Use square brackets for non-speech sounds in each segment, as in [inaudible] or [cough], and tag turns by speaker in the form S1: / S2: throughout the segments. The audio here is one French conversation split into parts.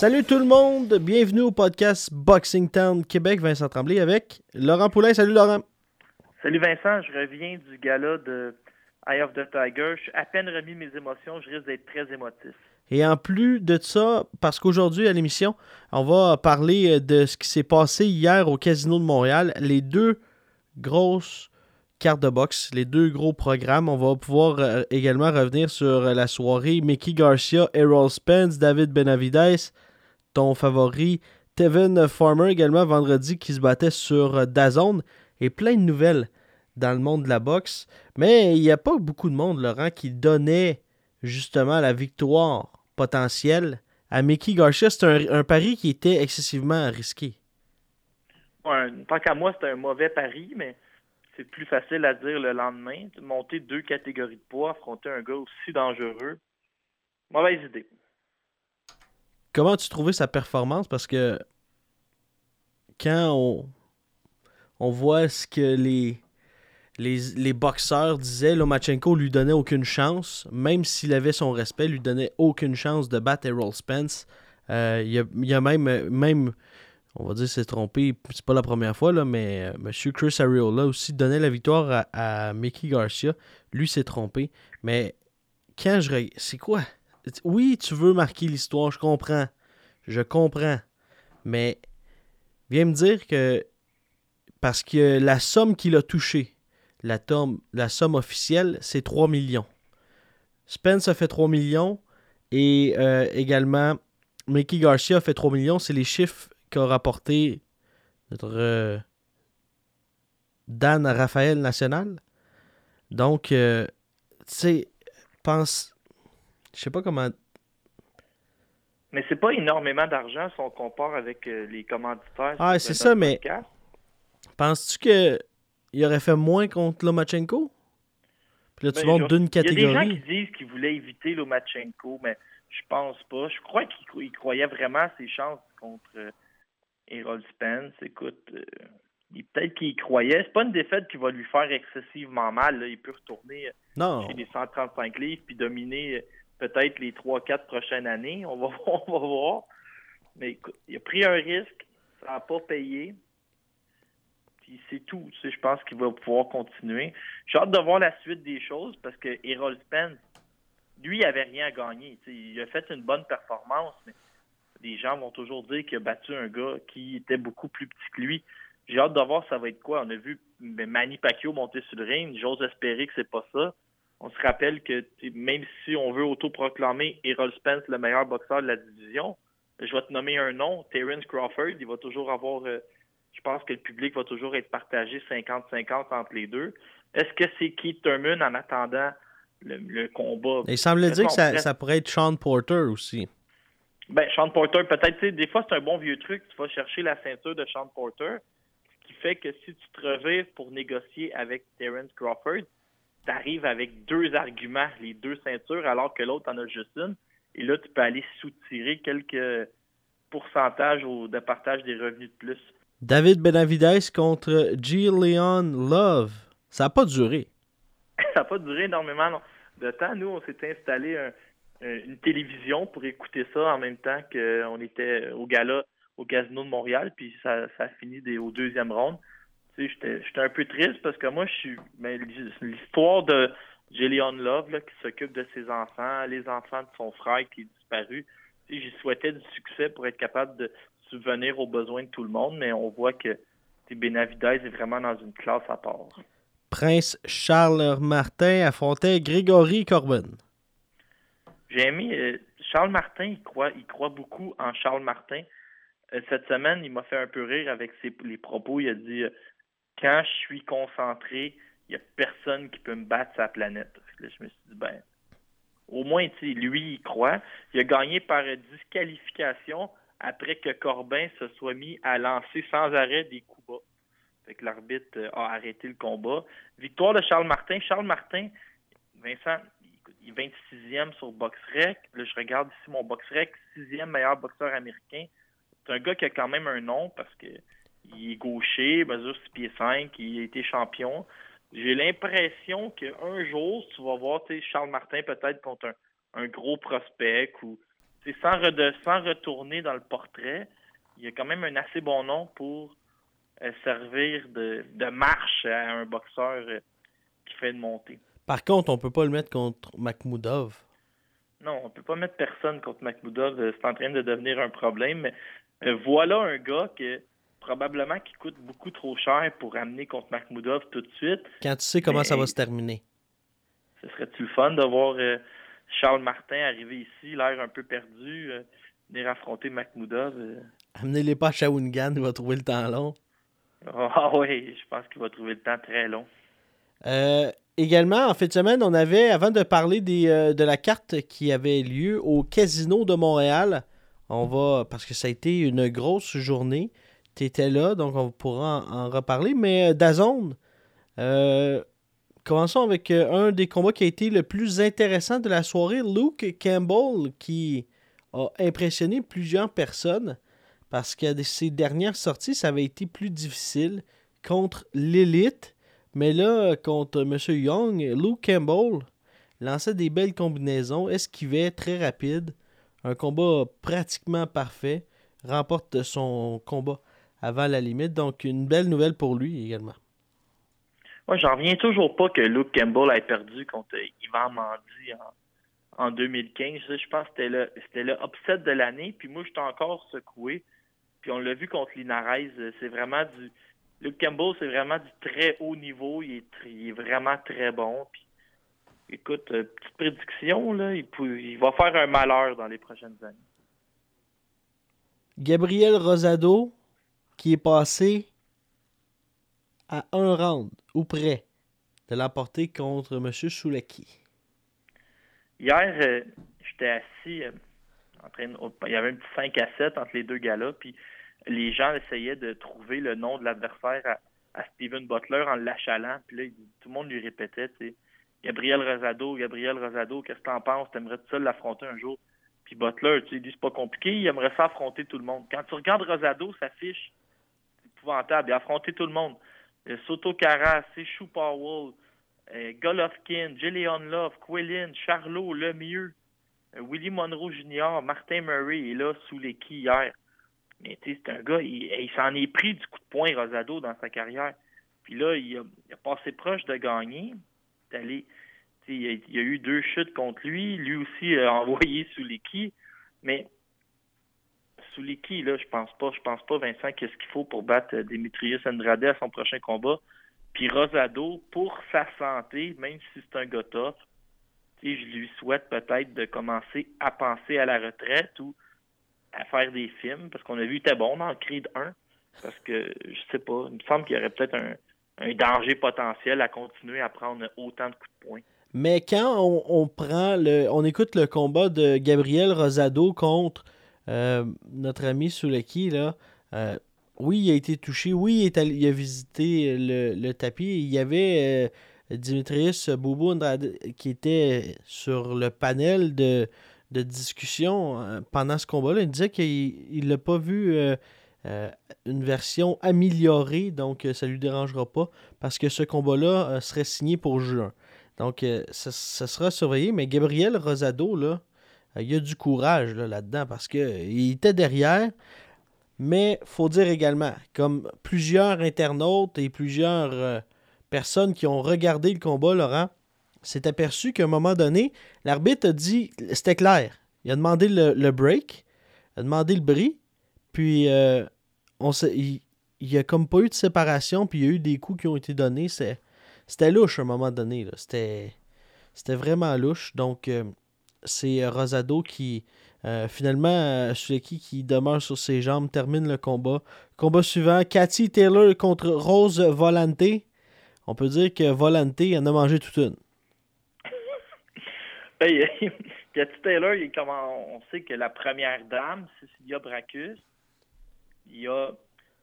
S1: Salut tout le monde, bienvenue au podcast Boxing Town Québec, Vincent Tremblay avec Laurent Poulain. Salut Laurent.
S2: Salut Vincent, je reviens du gala de Eye of the Tiger. Je suis à peine remis mes émotions, je risque d'être très émotif.
S1: Et en plus de ça, parce qu'aujourd'hui à l'émission, on va parler de ce qui s'est passé hier au Casino de Montréal, les deux grosses cartes de boxe, les deux gros programmes. On va pouvoir euh, également revenir sur la soirée Mickey Garcia, Errol Spence, David Benavides, ton favori Tevin Farmer également vendredi qui se battait sur Dazone et plein de nouvelles dans le monde de la boxe. Mais il n'y a pas beaucoup de monde, Laurent, qui donnait justement la victoire potentielle à Mickey Garcia. C'est un, pari qui était excessivement risqué.
S2: Ouais, tant qu'à moi, c'était un mauvais pari, mais c'est plus facile à dire le lendemain. Monter deux catégories de poids, affronter un gars aussi dangereux. Mauvaise idée.
S1: Comment as-tu trouvé sa performance? Parce que quand on, on voit ce que les, les, les boxeurs disaient, Lomachenko lui donnait aucune chance, même s'il avait son respect, lui donnait aucune chance de battre Errol Spence. Euh, il, y a, même, même on va dire s'est trompé, c'est pas la première fois, là, mais euh, M. Chris Ariola aussi donnait la victoire à, à Mickey Garcia. Lui s'est trompé. Mais quand je. C'est quoi? Oui, tu veux marquer l'histoire, je comprends. Je comprends. Mais viens me dire que parce que la somme qu'il a touchée, la, la somme officielle, c'est 3 millions. Spence a fait 3 millions et euh, également Mickey Garcia a fait 3 millions. C'est les chiffres qu'a rapporté notre euh, Dan Raphaël National. Donc, euh, tu sais, pense je sais pas comment.
S2: Mais c'est pas énormément d'argent si on compare avec euh, les commanditaires.
S1: Ah, c'est ça, mais. Penses-tu qu'il aurait fait moins contre Lomachenko? Puis là, tu
S2: ben,
S1: montes d'une catégorie.
S2: Il y a des gens qui disent qu'ils voulaient éviter Lomachenko, mais je pense pas. Je crois qu'il croyait vraiment à ses chances contre euh, Errol Spence. Écoute, euh, peut-être qu'il croyait. C'est pas une défaite qui va lui faire excessivement mal. Là. Il peut retourner
S1: non.
S2: chez les 135 livres puis dominer peut-être les 3-4 prochaines années. On va, [laughs] voir. Mais il a pris un risque, ça n'a pas payé. Puis c'est tout. Je pense qu'il va pouvoir continuer. J'ai hâte de voir la suite des choses parce que Errol Spence, lui, il n'avait rien à gagner. Il a fait une bonne performance, mais les gens vont toujours dire qu'il a battu un gars qui était beaucoup plus petit que lui. J'ai hâte de voir ça va être quoi. On a vu Manny Pacquiao monter sur le ring. J'ose espérer que c'est pas ça on se rappelle que même si on veut autoproclamer Errol Spence le meilleur boxeur de la division, je vais te nommer un nom, Terence Crawford, il va toujours avoir, euh, je pense que le public va toujours être partagé 50-50 entre les deux. Est-ce que c'est Keith Thurman en attendant le, le combat?
S1: Il semble dire que ça, ça, pourrait être Sean Porter aussi.
S2: Ben, Sean Porter, peut-être, des fois, c'est un bon vieux truc. Tu vas chercher la ceinture de Sean Porter, ce qui fait que si tu te revives pour négocier avec Terence Crawford, tu arrives avec deux arguments, les deux ceintures, alors que l'autre en a juste une. Et là, tu peux aller soutirer quelques pourcentages au, de partage des revenus de plus.
S1: David Benavides contre Gillian Love. Ça n'a pas duré. [laughs]
S2: ça n'a pas duré énormément de temps. Nous, on s'était installé un, une télévision pour écouter ça en même temps qu'on était au gala au Casino de Montréal, puis ça, ça a fini des, au deuxième ronde j'étais un peu triste parce que moi, je suis. Ben, l'histoire de Jillian Love là, qui s'occupe de ses enfants, les enfants de son frère qui est disparu. J'y souhaitais du succès pour être capable de subvenir aux besoins de tout le monde, mais on voit que Benavides est vraiment dans une classe à part.
S1: Prince Charles Martin affrontait Grégory Corbin.
S2: J'ai aimé euh, Charles Martin, il croit, il croit beaucoup en Charles Martin. Euh, cette semaine, il m'a fait un peu rire avec ses, les propos. Il a dit quand je suis concentré, il n'y a personne qui peut me battre sa planète. Là, je me suis dit, ben, au moins, lui, il croit. Il a gagné par disqualification après que Corbin se soit mis à lancer sans arrêt des coups bas. Fait que l'arbitre euh, a arrêté le combat. Victoire de Charles Martin. Charles Martin, Vincent, il est 26e sur BoxRec. Là, je regarde ici mon BoxRec, sixième meilleur boxeur américain. C'est un gars qui a quand même un nom parce que il est gaucher, mesure 6 pieds 5, il a été champion. J'ai l'impression qu'un jour, tu vas voir Charles Martin peut-être contre un, gros prospect ou sans, sans retourner dans le portrait, il a quand même un assez bon nom pour euh, servir de, marche à un boxeur euh, qui fait une montée.
S1: Par contre, on peut pas le mettre contre Makhmoudov.
S2: Non, on peut pas mettre personne contre Makhmoudov. Euh, c'est en train de devenir un problème. voilà un gars que probablement qui coûte beaucoup trop cher pour amener contre Makhmoudov tout de suite.
S1: Quand tu sais comment ça va se terminer.
S2: Ce serait-tu le fun de voir euh, Charles Martin arriver ici, l'air un peu perdu, euh, venir affronter Makhmoudov? Euh?
S1: Amenez-les pas à Shawinigan, il va trouver le temps long.
S2: Ah oui, je pense qu'il va trouver le temps très long.
S1: également, en fin de semaine, on avait, avant de parler des, de la carte qui avait lieu au Casino de Montréal, on va, parce que ça a été une grosse journée, tu étais là, donc on pourra en, reparler. Mais euh, Dazone, euh, commençons avec euh, un des combats qui a été le plus intéressant de la soirée. Luke Campbell, qui a impressionné plusieurs personnes parce que ses dernières sorties, ça avait été plus difficile contre l'élite. Mais là, contre M. Young, Luke Campbell lançait des belles combinaisons, esquivait très rapide. Un combat pratiquement parfait. Remporte son combat avant la limite. Donc, une belle nouvelle pour lui également.
S2: Moi, j'en reviens toujours pas que Luke Campbell ait perdu contre Ivan Mandy en, 2015. Je pense que c'était le, upset de l'année. Puis moi, j'étais encore secoué. Puis on l'a vu contre Linares. C'est vraiment du. Luke Campbell, c'est vraiment du très haut niveau. Il est, vraiment très bon. Puis, écoute, euh, petite prédiction, là, il, il va faire un malheur dans les prochaines années.
S1: Gabriel Rosado, qui est passé à un round ou près de l'emporter contre M. Souleki.
S2: Hier, euh, j'étais assis euh, en train il y avait un petit 5 à 7 entre les deux gars-là, puis les gens essayaient de trouver le nom de l'adversaire à, Steven Butler en l'achalant, puis là, tout le monde lui répétait, tu Gabriel Rosado, Gabriel Rosado, qu'est-ce que t'en penses? T'aimerais tout seul l'affronter un jour? Puis Butler, tu sais, dit c'est pas compliqué, il aimerait ça affronter tout le monde. Quand tu regardes Rosado, sa fiche, épouvantable. Il a affronté tout le monde. Euh, Soto Cara, Sechou Powell, euh, Golovkin, Jillian Love, Quillin, Charlot, Lemieux, euh, Willie Monroe Jr., Martin Murray est là sous les quilles hier. Mais tu sais, c'est un gars, il, s'en est pris du coup de poing Rosado dans sa carrière. Puis là, il a, passé proche de gagner. Il, a, il a eu deux chutes contre lui. Lui aussi a [laughs] envoyé sous les quilles. Mais Souliki, là, je pense pas. Je pense pas, Vincent, qu'est-ce qu'il faut pour battre euh, Demetrius Andrade à son prochain combat. Puis Rosado, pour sa santé, même si c'est un gars je lui souhaite peut-être de commencer à penser à la retraite ou à faire des films, parce qu'on a vu qu'il était bon dans Creed 1. Parce que, je sais pas, il me semble qu'il y aurait peut-être un, danger potentiel à continuer à prendre autant de coups de poing.
S1: Mais quand on, prend le, on écoute le combat de Gabriel Rosado contre euh, notre ami Souleki, là, euh, oui, il a été touché. Oui, il, a visité le, tapis. Il y avait euh, Dimitrius Boubou qui était sur le panel de, discussion pendant ce combat-là. Il disait qu'il n'a pas vu une version améliorée, donc ça ne lui dérangera pas parce que ce combat-là serait signé pour juin. Donc, ça, sera surveillé. Mais Gabriel Rosado, là, euh, il y a du courage là-dedans parce qu'il était derrière. Mais faut dire également, comme plusieurs internautes et plusieurs euh, personnes qui ont regardé le combat, Laurent, s'est aperçu qu'à un moment donné, l'arbitre a dit, c'était clair, il a demandé le, break, il a demandé le bris, puis euh, on il n'y a comme pas eu de séparation, puis il y a eu des coups qui ont été donnés. C'était louche à un moment donné. C'était vraiment louche. Donc, c'est euh, Rosado qui, euh, finalement, euh, Suleki qui demeure sur ses jambes, termine le combat. Combat suivant, Cathy Taylor contre Rose Volante. On peut dire que Volante en a mangé toute une. [laughs]
S2: Ben, [laughs] Cathy Taylor, on sait que la première dame, Cecilia Bracus, il y a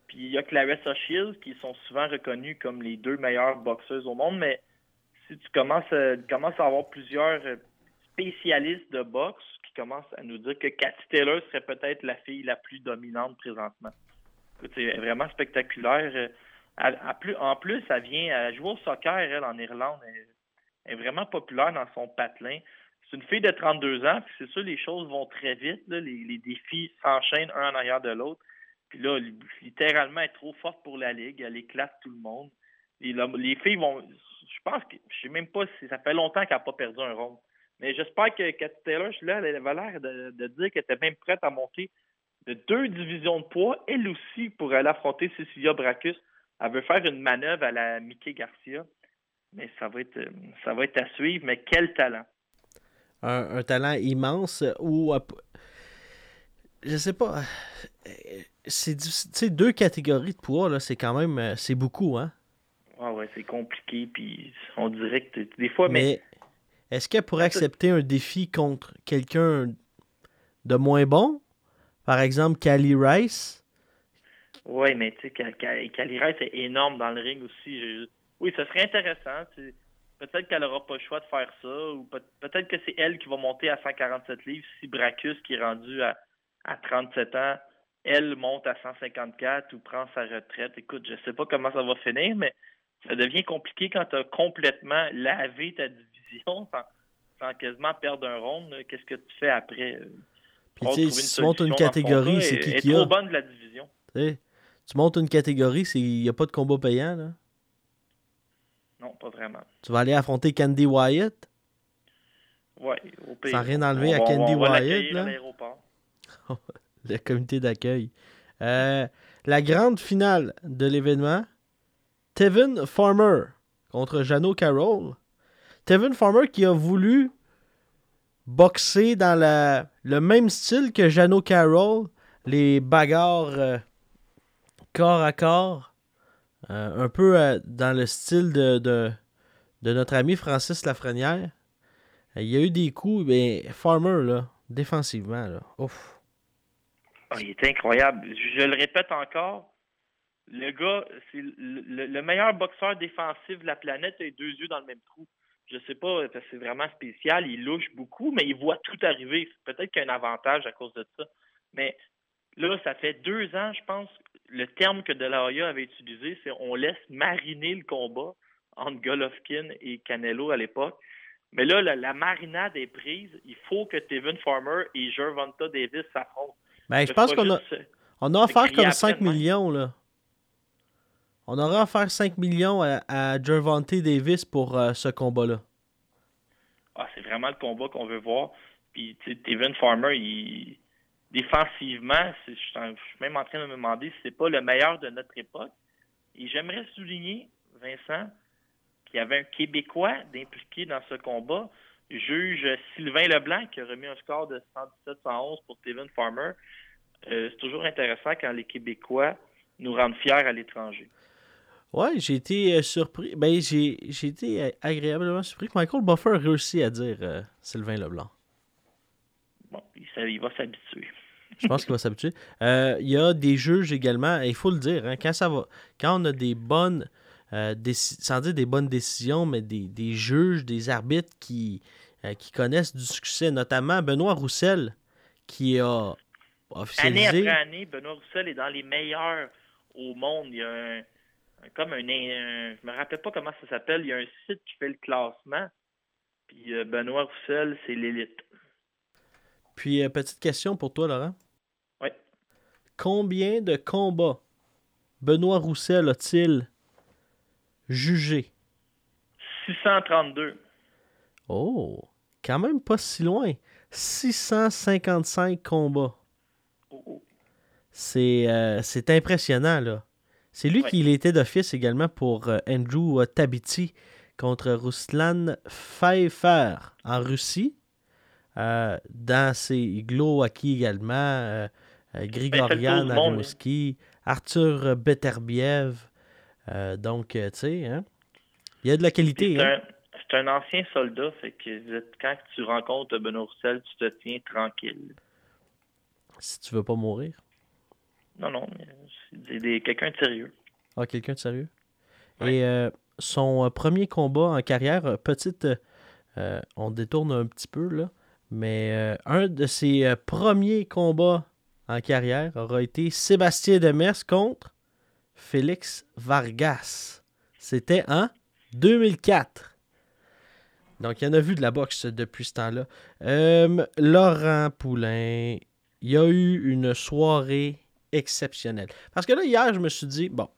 S2: puis il y a Clarissa Shields qui sont souvent reconnues comme les deux meilleures boxeuses au monde, mais si tu commences commences à avoir plusieurs spécialistes de boxe qui commencent à nous dire que Cathy Taylor serait peut-être la fille la plus dominante présentement. C'est vraiment spectaculaire. Euh, en plus, elle vient elle joue au soccer, elle, en Irlande. Elle, est vraiment populaire dans son patelin. C'est une fille de 32 ans, puis c'est sûr, les choses vont très vite. Les, défis s'enchaînent un en arrière de l'autre. Puis là, li- littéralement, elle est trop forte pour la ligue. Elle éclate tout le monde. Les filles vont. Je pense que. Je sais même pas si ça fait longtemps qu'elle n'a pas perdu un round. Mais j'espère que Cathy Taylor, là, elle avait l'air de, de dire qu'elle était même prête à monter de deux divisions de poids, elle aussi, pour aller affronter Cecilia Bracus. Elle veut faire une manœuvre à la Mickey Garcia. Mais ça va être, euh, ça va être à suivre. Mais quel talent!
S1: Un, un talent immense ou. euh, je sais pas. euh, C'est difficile. Tu sais, deux catégories de poids, là, c'est quand même. C'est beaucoup, hein?
S2: Ah ouais, c'est compliqué. Puis on dirait que des fois, mais
S1: Mais est-ce qu'elle pourrait accepter un défi contre quelqu'un de moins bon? Par exemple, Cali Rice?
S2: Oui, mais tu sais, Cal- Cal- Calirès est énorme dans le ring aussi. Je- Oui, ce serait intéressant. tu. Peut-être qu'elle n'aura pas le choix de faire ça, ou peut- peut-être que c'est elle qui va monter à 147 livres si Bracus, qui est rendu à, à 37 ans, elle monte à 154 ou prend sa retraite. Écoute, je sais pas comment ça va finir, mais ça devient compliqué quand tu as complètement lavé ta division sans, sans quasiment perdre un round. Qu'est-ce que tu fais après?
S1: Puis
S2: Faut
S1: tu si montes une catégorie, c'est qui qui
S2: trop
S1: a?
S2: bonne de la division.
S1: Tu montes une catégorie, il n'y a pas de combat payant. Là.
S2: Non, pas vraiment.
S1: Tu vas aller affronter Candy Wyatt?
S2: Ouais, au pire.
S1: Sans rien enlever à
S2: On
S1: Candy
S2: on va
S1: Wyatt, là.
S2: à [laughs]
S1: le comité d'accueil. Euh, la grande finale de l'événement, Tevin Farmer contre Jano Carroll. Tevin Farmer qui a voulu boxer dans le même style que Jano Carroll, les bagarres euh, corps à corps, euh, un peu euh, dans le style de, de, notre ami Francis Lafrenière. Il y a eu des coups, mais Farmer, là, défensivement, là, ouf.
S2: Ah, il est incroyable. Je, le répète encore. Le gars, c'est le, le- le meilleur boxeur défensif de la planète. A deux yeux dans le même trou. Je sais pas, c'est vraiment spécial. Il louche beaucoup, mais il voit tout arriver. Peut-être qu'il y a un avantage à cause de ça. Mais là, ça fait deux ans, je pense, le terme que De La Hoya avait utilisé, c'est on laisse mariner le combat entre Golovkin et Canelo à l'époque. Mais là, la, la marinade est prise. Il faut que Tevin Farmer et Gervonta Davis s'affrontent.
S1: Ben, je pense qu'on a, on a offert comme
S2: après
S1: 5
S2: de même.
S1: millions, là. On aurait offert 5 millions à, à Davis pour euh, ce combat-là.
S2: Ah, c'est vraiment le combat qu'on veut voir. Puis, tu sais, Tevin Farmer, il... défensivement, je suis même en train de me demander si c'est pas le meilleur de notre époque. Et j'aimerais souligner, Vincent, qu'il y avait un Québécois d'impliqué dans ce combat, juge Sylvain Leblanc, qui a remis un score de 117-111 pour Tevin Farmer. Euh, c'est toujours intéressant quand les Québécois nous rendent fiers à l'étranger.
S1: Ouais, j'ai été euh, surpris. Ben, j'ai j'ai été euh, agréablement surpris que Michael Buffer a réussi à dire euh, Sylvain Leblanc.
S2: Bon, il, va s'habituer.
S1: Je pense qu'il va s'habituer. Euh, Il y a des juges également, il faut le dire, hein, quand ça va, quand on a des bonnes, euh, sans dire des bonnes décisions, mais des, des juges, des arbitres qui, qui connaissent du succès, notamment Benoît Roussel, qui a
S2: Année
S1: officialisé.
S2: après année, Benoît Roussel est dans les meilleurs au monde. Il y a un- comme un, un- je me rappelle pas comment ça s'appelle. Il y a un site qui fait le classement. Puis euh, Benoît Roussel, c'est l'élite.
S1: Puis, euh, petite question pour toi, Laurent.
S2: Oui.
S1: Combien de combats Benoît Roussel a-t-il jugé?
S2: 632.
S1: Oh, quand même pas si loin. 655 combats.
S2: Oh, oh.
S1: C'est euh, c'est impressionnant, là. C'est lui
S2: Ouais.
S1: qui l'était d'office également pour euh, Andrew euh, Tabiti contre Ruslan Pfeiffer en Russie. Euh, dans ses également, euh, euh, Grigorian
S2: Ben, le monde,
S1: Arimoski, Arthur Beterbiev. Euh, donc, tu sais, hein, il y a de la qualité.
S2: C'est
S1: hein.
S2: un, un ancien soldat, fait que quand tu rencontres Benoît Roussel, tu te tiens tranquille.
S1: Si tu veux pas mourir.
S2: Non, non, c'est quelqu'un de sérieux.
S1: Ah, quelqu'un de sérieux?
S2: Ouais.
S1: Et euh, son euh, premier combat en carrière, euh, petite. euh, on détourne un petit peu, là. Mais euh, un de ses premiers combats en carrière aura été Sébastien Demers contre Félix Vargas. C'était en 2004. Donc, il y en a vu de la boxe depuis ce temps-là. Laurent Poulain, il y a eu une soirée exceptionnelle. Parce que là, hier, je me suis dit, bon,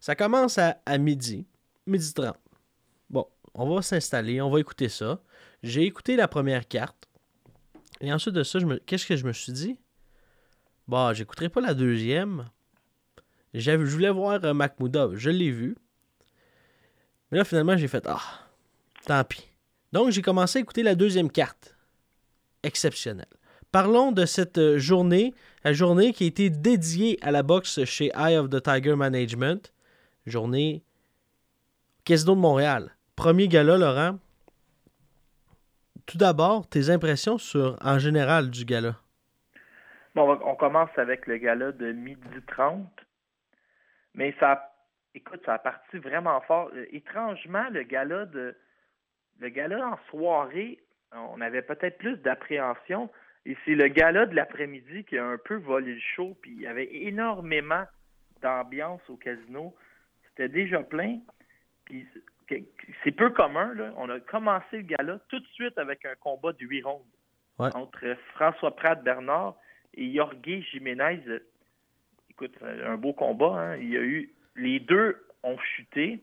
S1: ça commence à, midi, midi 30. Bon, on va s'installer, on va écouter ça. J'ai écouté la première carte. Et ensuite de ça, qu'est-ce que je me suis dit? Bon, j'écouterai pas la deuxième. Je voulais voir euh, Mahmoudov. Je l'ai vu. Mais là, finalement, j'ai fait Ah, tant pis. Donc, j'ai commencé à écouter la deuxième carte. Exceptionnelle. Parlons de cette euh, journée, la journée qui a été dédiée à la boxe chez Eye of the Tiger Management. Journée Casino de Montréal. Premier gala, Laurent. Tout d'abord, tes impressions sur, en général, du gala?
S2: Bon, on commence avec le gala de midi 30. Mais ça, écoute, ça a parti vraiment fort. Euh, étrangement, le gala de, le gala en soirée, on avait peut-être plus d'appréhension. Et c'est le gala de l'après-midi qui a un peu volé le show. Puis il y avait énormément d'ambiance au casino. C'était déjà plein. Puis c'est- peu commun. Là. On a commencé le gala tout de suite avec un combat de huit rondes
S1: Ouais.
S2: entre François Pratt Bernard et Jorge Jiménez. Écoute, un beau combat. Hein. Il y a eu les deux ont chuté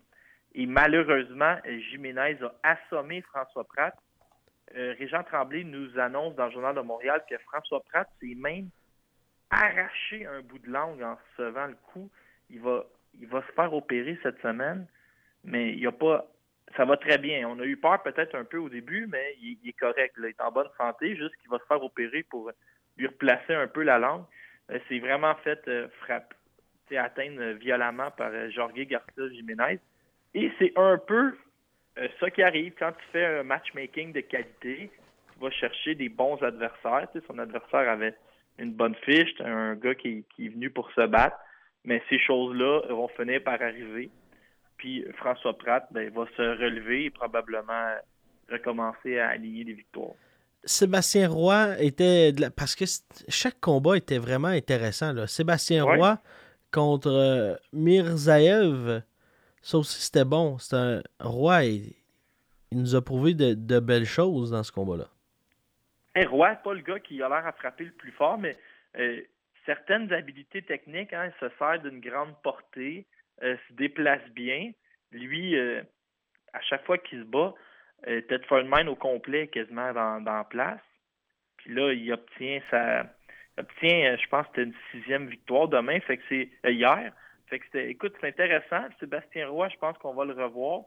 S2: et malheureusement Jiménez a assommé François Pratt. Euh, Régent Tremblay nous annonce dans le Journal de Montréal que François Pratt s'est même arraché un bout de langue en recevant le coup. Il va, il va se faire opérer cette semaine, mais il a pas. Ça va très bien. On a eu peur peut-être un peu au début, mais il, est correct. Il est en bonne santé, juste qu'il va se faire opérer pour lui replacer un peu la langue. Euh, C'est vraiment fait euh, frappe, tu sais, atteindre violemment par euh, Jorge Garcia Jiménez. Et c'est un peu euh, ça qui arrive quand tu fais un matchmaking de qualité. Tu vas chercher des bons adversaires. Tu sais, son adversaire avait une bonne fiche, un gars qui, qui est venu pour se battre. Mais ces choses-là vont finir par arriver. Puis François Pratt ben, va se relever et probablement recommencer à aligner les victoires.
S1: Sébastien Roy était. de la- Parce que chaque combat était vraiment intéressant. Là. Sébastien
S2: Ouais.
S1: Roy contre euh, Mirzaev, ça aussi c'était bon. C'est un Roy, il, nous a prouvé de, de belles choses dans ce combat-là.
S2: Hey, Roy, pas le gars qui a l'air à frapper le plus fort, mais euh, certaines habilités techniques, hein, il se sert d'une grande portée, euh, se déplace bien. Lui, euh, à chaque fois qu'il se bat, Tedford Mine au complet quasiment dans, dans la place. Puis là, il obtient sa. obtient, je pense, c'était une sixième victoire demain. Fait que c'est hier. Fait que. Écoute, c'est intéressant. Sébastien Roy, je pense qu'on va le revoir.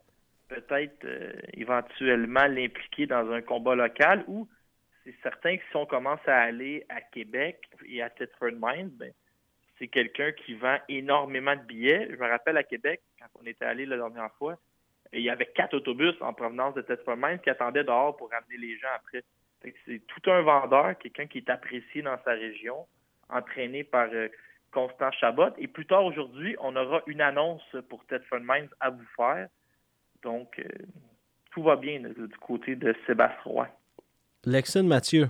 S2: Peut-être euh, éventuellement l'impliquer dans un combat local ou c'est certain que si on commence à aller à Québec et à Thetford Mines, ben, c'est quelqu'un qui vend énormément de billets. Je me rappelle à Québec, quand on était allé la dernière fois, il y avait quatre autobus en provenance de Thetford Mines qui attendaient dehors pour ramener les gens après. C'est tout un vendeur, quelqu'un qui est apprécié dans sa région, entraîné par euh, Constant Chabot. Et plus tard aujourd'hui, on aura une annonce pour Thetford Mines à vous faire. Donc, euh, tout va bien là, du côté de Sébastien Roy.
S1: Lexine Mathieu.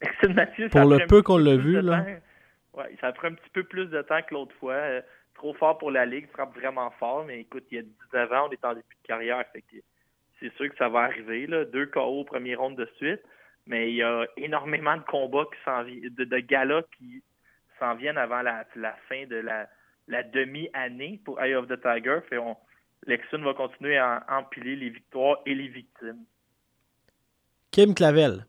S1: [laughs]
S2: Maxime Mathieu,
S1: Pour
S2: ça a
S1: le peu qu'on l'a
S2: plus
S1: vu,
S2: de
S1: là.
S2: temps. Ouais, ça a pris un petit peu plus de temps que l'autre fois. Euh, trop fort pour la Ligue, frappe vraiment fort, mais écoute, il y a 19 ans, on est en début de carrière, c'est sûr que ça va arriver. Là. Deux KO au premier round de suite, mais il y a énormément de combats qui de, de galas qui s'en viennent avant la, la fin de la, la demi-année pour Eye of the Tiger. Fait on, Lexun va continuer à empiler les victoires et les victimes.
S1: Kim Clavel.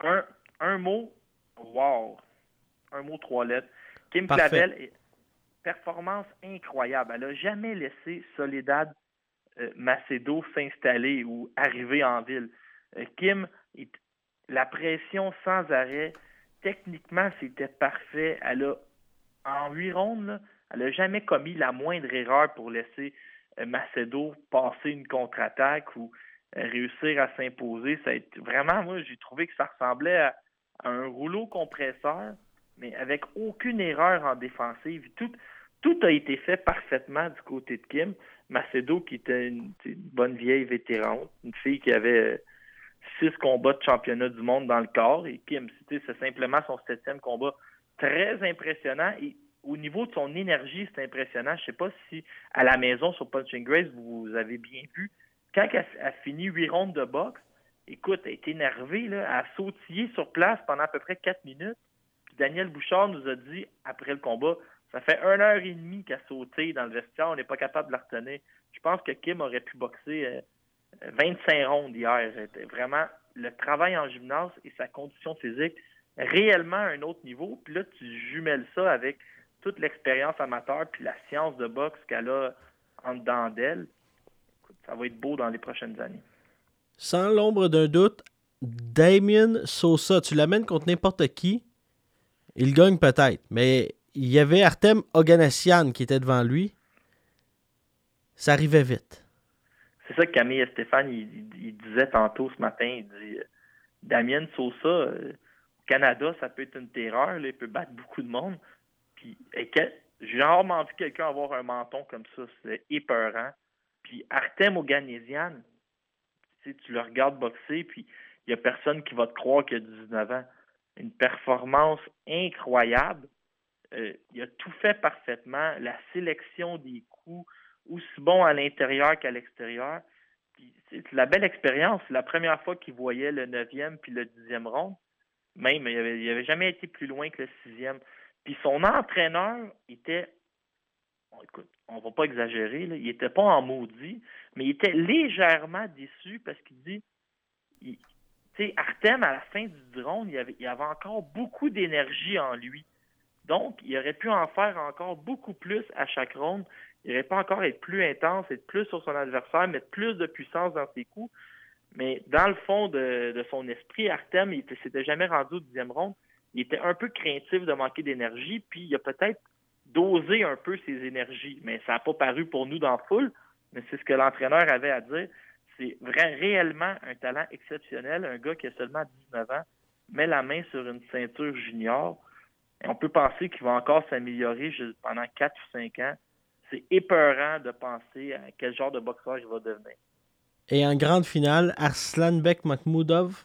S2: Un, un mot, wow. Un mot, trois lettres. Kim
S1: Parfait.
S2: Clavel, performance incroyable. Elle n'a jamais laissé Soledad euh, Macedo s'installer ou arriver en ville. Euh, Kim la pression sans arrêt. Techniquement, c'était parfait. Elle a, en huit rondes, elle n'a jamais commis la moindre erreur pour laisser euh, Macedo passer une contre-attaque ou euh, réussir à s'imposer. Vraiment, moi, j'ai trouvé que ça ressemblait à, un rouleau compresseur, mais avec aucune erreur en défensive. Tout, a été fait parfaitement du côté de Kim. Macedo, qui était une, bonne vieille vétérante, une fille qui avait euh, six combats de championnat du monde dans le corps, et Kim, c'est simplement son septième combat. Très impressionnant. Et au niveau de son énergie, c'est impressionnant. Je ne sais pas si à la maison sur Punching Grace, vous avez bien vu. Quand elle a fini huit rondes de boxe, écoute, elle est énervée, elle a sautillé sur place pendant à peu près quatre minutes. Puis Daniel Bouchard nous a dit après le combat, ça fait une heure et demie qu'elle a sauté dans le vestiaire, on n'est pas capable de la retenir. Je pense que Kim aurait pu boxer 25 euh, rondes hier. Vraiment, le travail en gymnase et sa condition physique, réellement à un autre niveau. Puis là, tu jumelles ça avec toute l'expérience amateur puis la science de boxe qu'elle a en dedans d'elle. Ça va être beau dans les prochaines années.
S1: Sans l'ombre d'un doute, Damien Sosa, tu l'amènes contre n'importe qui, il gagne peut-être. Mais il y avait Artem Oganassian qui était devant lui. Ça arrivait vite.
S2: C'est ça que Camille et Stéphane il, disait tantôt ce matin. Il dit euh, Damien Sosa, euh, au Canada, ça peut être une terreur. il peut battre beaucoup de monde. Puis, j'ai rarement vu quelqu'un avoir un menton comme ça. C'est épeurant. Puis Artem Oganesian, tu, tu le regardes boxer, puis il n'y a personne qui va te croire qu'il a 19 ans. Une performance incroyable. Euh, il a tout fait parfaitement. La sélection des coups, aussi bon à l'intérieur qu'à l'extérieur. C'est la belle expérience. La première fois qu'il voyait le 9e puis le 10e rond. Même, il n'avait avait jamais été plus loin que le 6e. Puis son entraîneur était, écoute, on va pas exagérer, il était pas en maudit, mais il était légèrement déçu parce qu'il dit, tu sais, Artem, à la fin du drone, il avait, il avait encore beaucoup d'énergie en lui. Donc, il aurait pu en faire encore beaucoup plus à chaque ronde. Il aurait pas encore être plus intense, être plus sur son adversaire, mettre plus de puissance dans ses coups. Mais dans le fond de, son esprit, Artem, il s'était jamais rendu au dixième ronde il était un peu craintif de manquer d'énergie, puis il a peut-être dosé un peu ses énergies, mais ça n'a pas paru pour nous dans foule, mais c'est ce que l'entraîneur avait à dire. C'est réellement un talent exceptionnel, un gars qui a seulement 19 ans, met la main sur une ceinture junior, et on peut penser qu'il va encore s'améliorer pendant 4 ou 5 ans. C'est épeurant de penser à quel genre de boxeur il va devenir.
S1: Et en grande finale, Arslanbek Makhmoudov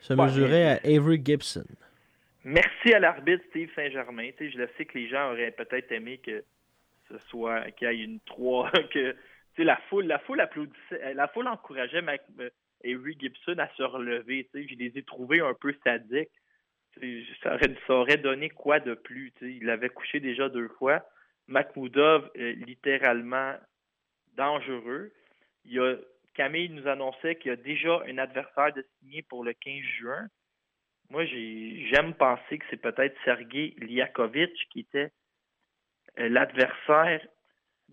S1: se mesurait à Avery Gibson.
S2: Merci à l'arbitre Steve Saint-Germain. Je le sais que les gens auraient peut-être aimé que ce soit qu'il y ait une 3, [laughs] que la foule, la foule applaudissait, la foule encourageait Mac, euh, Gibson à se relever. Je les ai trouvés un peu sadiques. Ça aurait, ça aurait, donné quoi de plus? Il avait couché déjà deux fois. Makhmoudov, littéralement dangereux. Il a, Camille nous annonçait qu'il y a déjà un adversaire de signer pour le 15 juin. Moi, j'aime penser que c'est peut-être Sergei Liakovic qui était euh, l'adversaire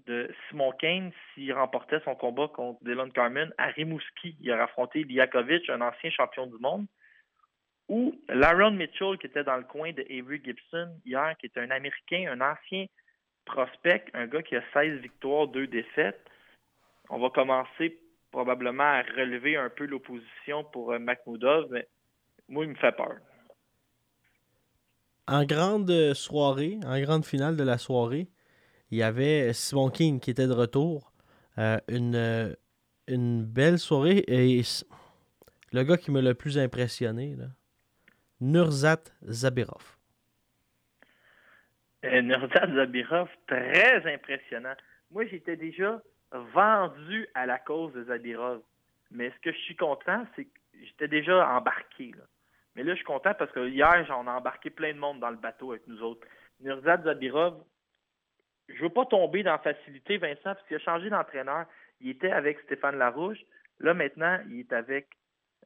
S2: de Simon Kane s'il remportait son combat contre Dylan Carmen à Rimouski. Il a affronté Liakovic, un ancien champion du monde. Ou Laron Mitchell, qui était dans le coin de Avery Gibson hier, qui est un Américain, un ancien prospect, un gars qui a 16 victoires, 2 défaites. On va commencer probablement à relever un peu l'opposition pour euh, Makhmoudov, mais moi, il me fait peur.
S1: En grande soirée, en grande finale de la soirée, il y avait Simon King qui était de retour. Euh, une, euh, une belle soirée. Et le gars qui m'a le plus impressionné, Nurzat Zabirov.
S2: Nurzat Zabirov, très impressionnant. Moi, j'étais déjà vendu à la cause de Zabirov. Mais ce que je suis content, c'est que j'étais déjà embarqué. Mais là, je suis content parce que hier, j'en ai embarqué plein de monde dans le bateau avec nous autres. Nurzad Zabirov, je veux pas tomber dans la facilité, Vincent, parce qu'il a changé d'entraîneur. Il était avec Stéphane Larouche. Là, maintenant, il est avec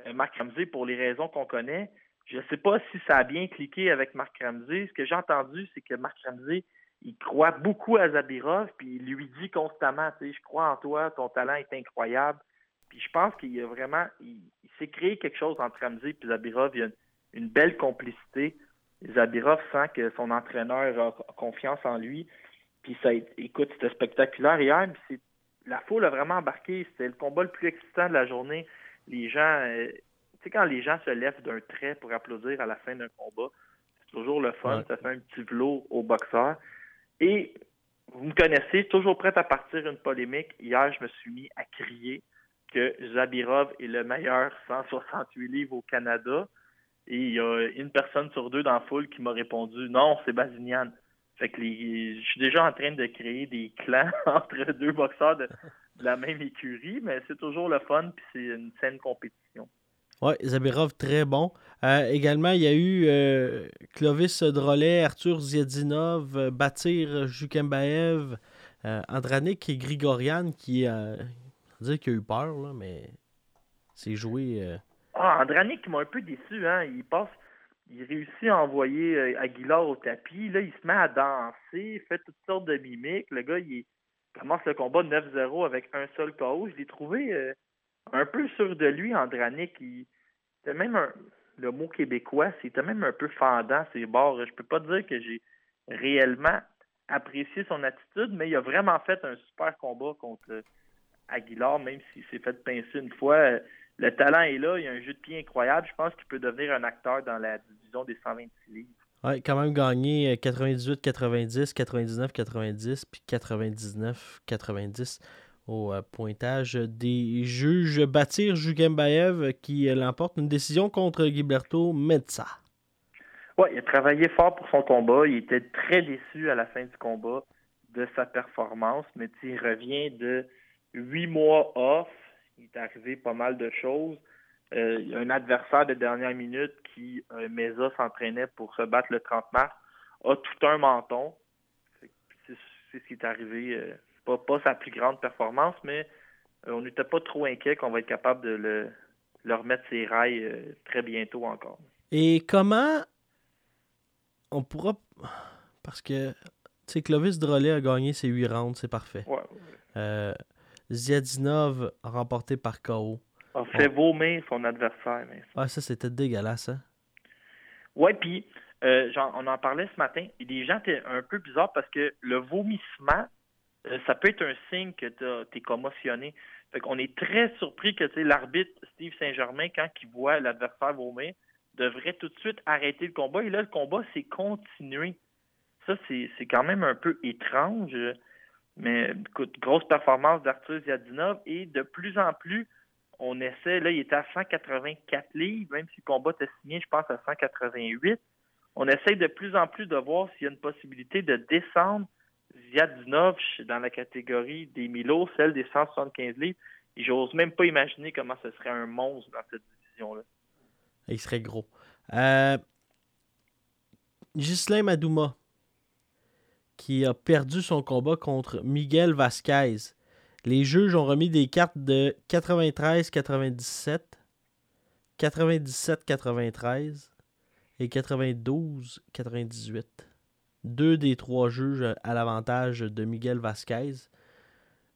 S2: euh, Marc Ramsey pour les raisons qu'on connaît. Je ne sais pas si ça a bien cliqué avec Marc Ramsey. Ce que j'ai entendu, c'est que Marc Ramsey, il croit beaucoup à Zabirov, puis il lui dit constamment, tu sais, je crois en toi, ton talent est incroyable. Puis je pense qu'il a vraiment, il, s'est créé quelque chose entre Ramsey et Zabirov. Il y a une, belle complicité. Zabirov sent que son entraîneur a confiance en lui. Puis ça, écoute, c'était spectaculaire hier. la foule a vraiment embarqué. C'était le combat le plus excitant de la journée. Les gens, euh, sais, quand les gens se lèvent d'un trait pour applaudir à la fin d'un combat, c'est toujours le fun. Ça fait un petit velours au boxeur. Et vous me connaissez, toujours prêt à partir une polémique. Hier, je me suis mis à crier que Zabirov est le meilleur [laughs] 168 livres au Canada. Et il y a une personne sur deux dans la foule qui m'a répondu non, c'est Bazinian. Fait que je suis déjà en train de créer des clans [laughs] entre deux boxeurs de, la même écurie, mais c'est toujours le fun, puis c'est une saine compétition.
S1: Oui, Zabirov, très bon. Euh, également, il y a eu euh, Clovis Drolet, Arthur Ziadinov, euh, Batir Jukembaev, Andranik et Grigorian qui, dire qu'il a eu peur, là, mais c'est joué.
S2: Ah, Andranik m'a un peu déçu. Hein? Il passe il réussit à envoyer Aguilar au tapis. Là, il se met à danser, fait toutes sortes de mimiques. Le gars, il, commence le combat 9-0 avec un seul KO. Je l'ai trouvé un peu sûr de lui, Andranik. Il, c'était même le mot québécois, c'était même un peu fendant ses bords. Je peux pas dire que j'ai réellement apprécié son attitude, mais il a vraiment fait un super combat contre Aguilar, même s'il s'est fait pincer une fois le talent est là, il a un jeu de pied incroyable. Je pense qu'il peut devenir un acteur dans la division des 126 livres.
S1: Oui, quand même gagné 98-90, 99-90, puis 99-90 au euh, pointage des juges. Batir Jugembaev qui l'emporte une décision contre Gilberto Metza.
S2: Oui, il a travaillé fort pour son combat. Il était très déçu à la fin du combat de sa performance, mais il revient de huit mois off il est arrivé pas mal de choses. Euh, un adversaire de dernière minute qui, euh, s'entraînait pour se battre le 30 mars, a tout un menton. C'est ce qui est arrivé. Euh, pas, pas sa plus grande performance, mais on n'était pas trop inquiet qu'on va être capable de le, le remettre ses rails très bientôt encore.
S1: Et comment on pourra. Parce que, tu sais, Clovis Drolet a gagné ses huit rounds, c'est parfait.
S2: Ouais.
S1: Ziadinov remporté par KO.
S2: A fait vomir son adversaire. Mais...
S1: Ah, ça, c'était dégueulasse, hein?
S2: Ouais, puis euh, on en parlait ce matin, et les gens étaient un peu bizarres parce que le vomissement, euh, ça peut être un signe que tu es commotionné. Fait est très surpris que l'arbitre Steve Saint-Germain, quand il voit l'adversaire vomir, devrait tout de suite arrêter le combat. Et là, le combat s'est continué. Ça, c'est quand même un peu étrange. Mais écoute, grosse performance d'Arthur Ziadinov et de plus en plus, on essaie, là, il était à 184 livres, même si le combat était signé, je pense, à 188. On essaie de plus en plus de voir s'il y a une possibilité de descendre Ziadinov dans la catégorie des Milo, celle des 175 livres. Et j'ose même pas imaginer comment ce serait un monstre dans cette division-là.
S1: Il serait gros. Euh... Madouma, qui a perdu son combat contre Miguel Vasquez. Les juges ont remis des cartes de 93-97, 97-93 et 92-98. Deux des trois juges à l'avantage de Miguel Vasquez.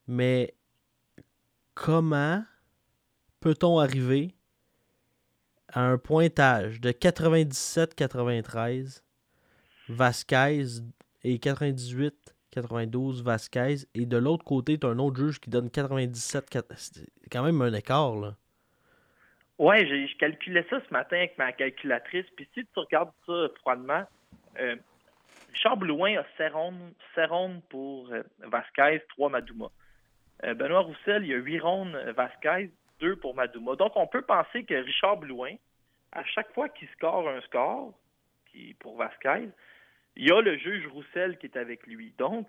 S1: Mais comment peut-on arriver à un pointage de 97-93 Vasquez et 98 92 Vasquez. Et de l'autre côté, tu as un autre juge qui donne 97 C'est quand même un écart, là.
S2: Ouais, je calculais ça ce matin avec ma calculatrice. Puis si tu regardes ça froidement, euh, Richard Blouin a 7 rondes, pour euh, Vasquez, 3 Madouma. Euh, Benoît Roussel, il y a 8 rondes Vasquez, 2 pour Madouma. Donc on peut penser que Richard Blouin, à chaque fois qu'il score un score, qui pour Vasquez, il y a le juge Roussel qui est avec lui. Donc,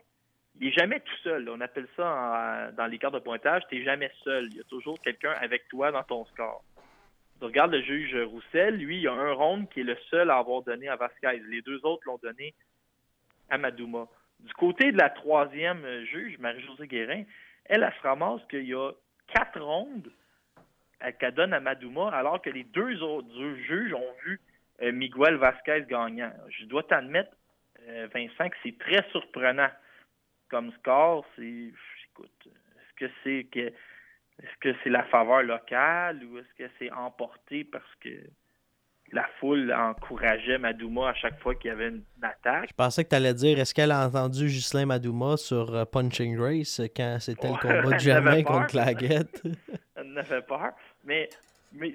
S2: il n'est jamais tout seul. On appelle ça dans les cartes de pointage, tu n'es jamais seul. Il y a toujours quelqu'un avec toi dans ton score. Tu regardes le juge Roussel, lui, il y a un round qui est le seul à avoir donné à Vasquez. Les deux autres l'ont donné à Madouma. Du côté de la troisième juge, Marie-Josée Guérin, elle, elle se ramasse qu'il y a quatre rondes qu'elle donne à Madouma, alors que les deux autres juges ont vu euh, Miguel Vasquez gagnant. Je dois t'admettre, euh, Vincent, c'est très surprenant comme score. C'est, écoute, est-ce que c'est que est-ce que c'est la faveur locale ou est-ce que c'est emporté parce que la foule encourageait Madouma à chaque fois qu'il y avait une, attaque?
S1: Je pensais que tu allais dire est-ce qu'elle a entendu Ghislain Madouma sur euh, Punching Race quand c'était le combat de [laughs] Germain contre Claguette? [laughs]
S2: Elle n'avait peur. Mais, mais,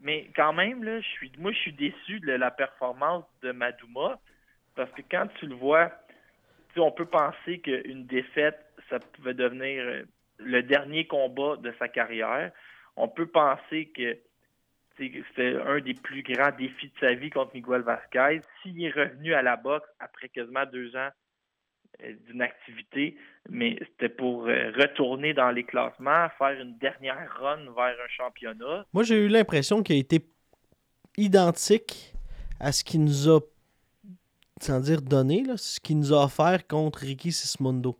S2: mais quand même, là, je suis, moi, je suis déçu de la performance de Madouma parce que quand tu le vois, on peut penser qu'une défaite, ça pouvait devenir euh, le dernier combat de sa carrière. On peut penser que c'était un des plus grands défis de sa vie contre Miguel Vasquez. S'il est revenu à la boxe après quasiment deux ans euh, d'une activité, mais c'était pour euh, retourner dans les classements, faire une dernière run vers un championnat.
S1: Moi, j'ai eu l'impression qu'il a été identique à ce qu'il nous a, sans dire donné, là, ce qu'il nous a offert contre Ricky Sismondo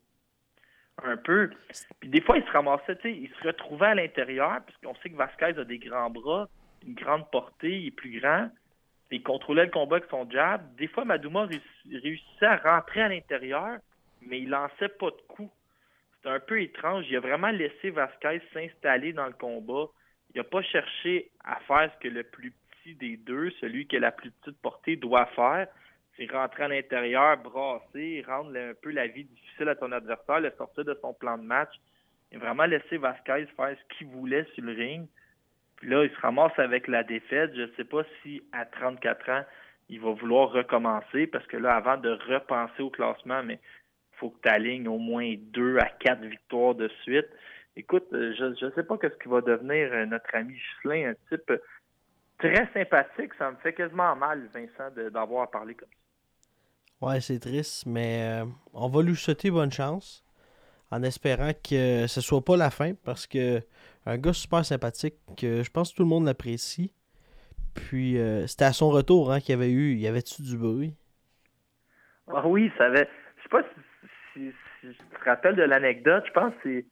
S2: un peu. Puis des fois, il se ramassait, tu sais, il se retrouvait à l'intérieur, puisqu'on sait que Vasquez a des grands bras, une grande portée, il est plus grand. Il contrôlait le combat avec son jab. Des fois, Madouma réussissait à rentrer à l'intérieur, mais il lançait pas de coups. C'était un peu étrange. Il a vraiment laissé Vasquez s'installer dans le combat. Il n'a pas cherché à faire ce que le plus petit des deux, celui qui a la plus petite portée, doit faire c'est rentrer à l'intérieur, brasser, rendre un peu la vie difficile à ton adversaire, le sortir de son plan de match. Et vraiment laisser Vasquez faire ce qu'il voulait sur le ring. Là, il se ramasse avec la défaite. Je ne sais pas si à 34 ans, il va vouloir recommencer parce que là, avant de repenser au classement, mais il faut que tu alignes au moins deux à quatre victoires de suite. Écoute, euh, je ne sais pas qu'est-ce qui va devenir euh, notre ami Ghislain, un type très sympathique. Ça me fait quasiment mal, Vincent, d'avoir parlé comme ça.
S1: Ouais, c'est triste, mais euh, on va lui souhaiter bonne chance en espérant que ce soit pas la fin parce que un gars super sympathique que je pense que tout le monde l'apprécie. Puis euh, c'était à son retour hein, qu'il y avait eu, il y avait-tu du bruit?
S2: Ah oui, ça avait. Je sais pas si, je te rappelle de l'anecdote, je pense que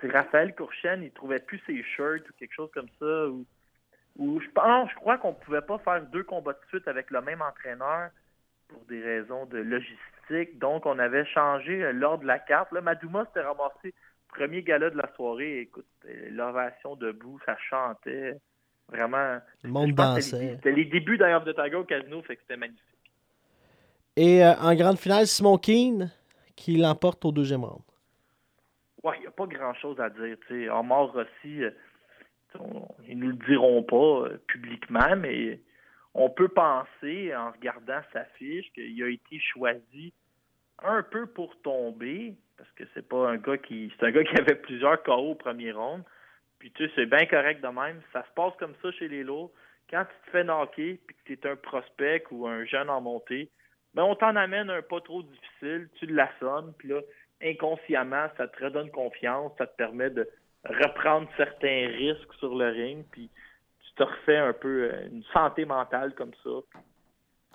S2: c'est Raphaël Courchen, il trouvait plus ses shirts ou quelque chose comme ça. Ou, je pense, je crois qu'on pouvait pas faire deux combats de suite avec le même entraîneur pour des raisons de logistique. Donc, on avait changé euh, l'ordre de la carte. Là, Madouma s'était ramassé premier gala de la soirée. Écoute, l'ovation debout, ça chantait. Vraiment.
S1: Le monde dansait.
S2: C'était les débuts d'ailleurs de Tiger au casino, fait que c'était magnifique.
S1: Et euh, en grande finale, Simon Keane qui l'emporte au deuxième round.
S2: Ouais, il n'y a pas grand-chose à dire. En mort aussi, euh, ils ne nous le diront pas publiquement, mais on peut penser, en regardant sa fiche, qu'il a été choisi un peu pour tomber, parce que c'est pas un gars qui. C'est un gars qui avait plusieurs KO au premier round. Puis tu sais, c'est bien correct de même. Ça se passe comme ça chez les lots. Quand tu te fais knocker puis que tu es un prospect ou un jeune en montée, ben on t'en amène un pas trop difficile, tu l'assommes, puis là, inconsciemment, ça te redonne confiance, ça te permet de reprendre certains risques sur le ring, puis te refait un peu euh, une santé mentale comme ça.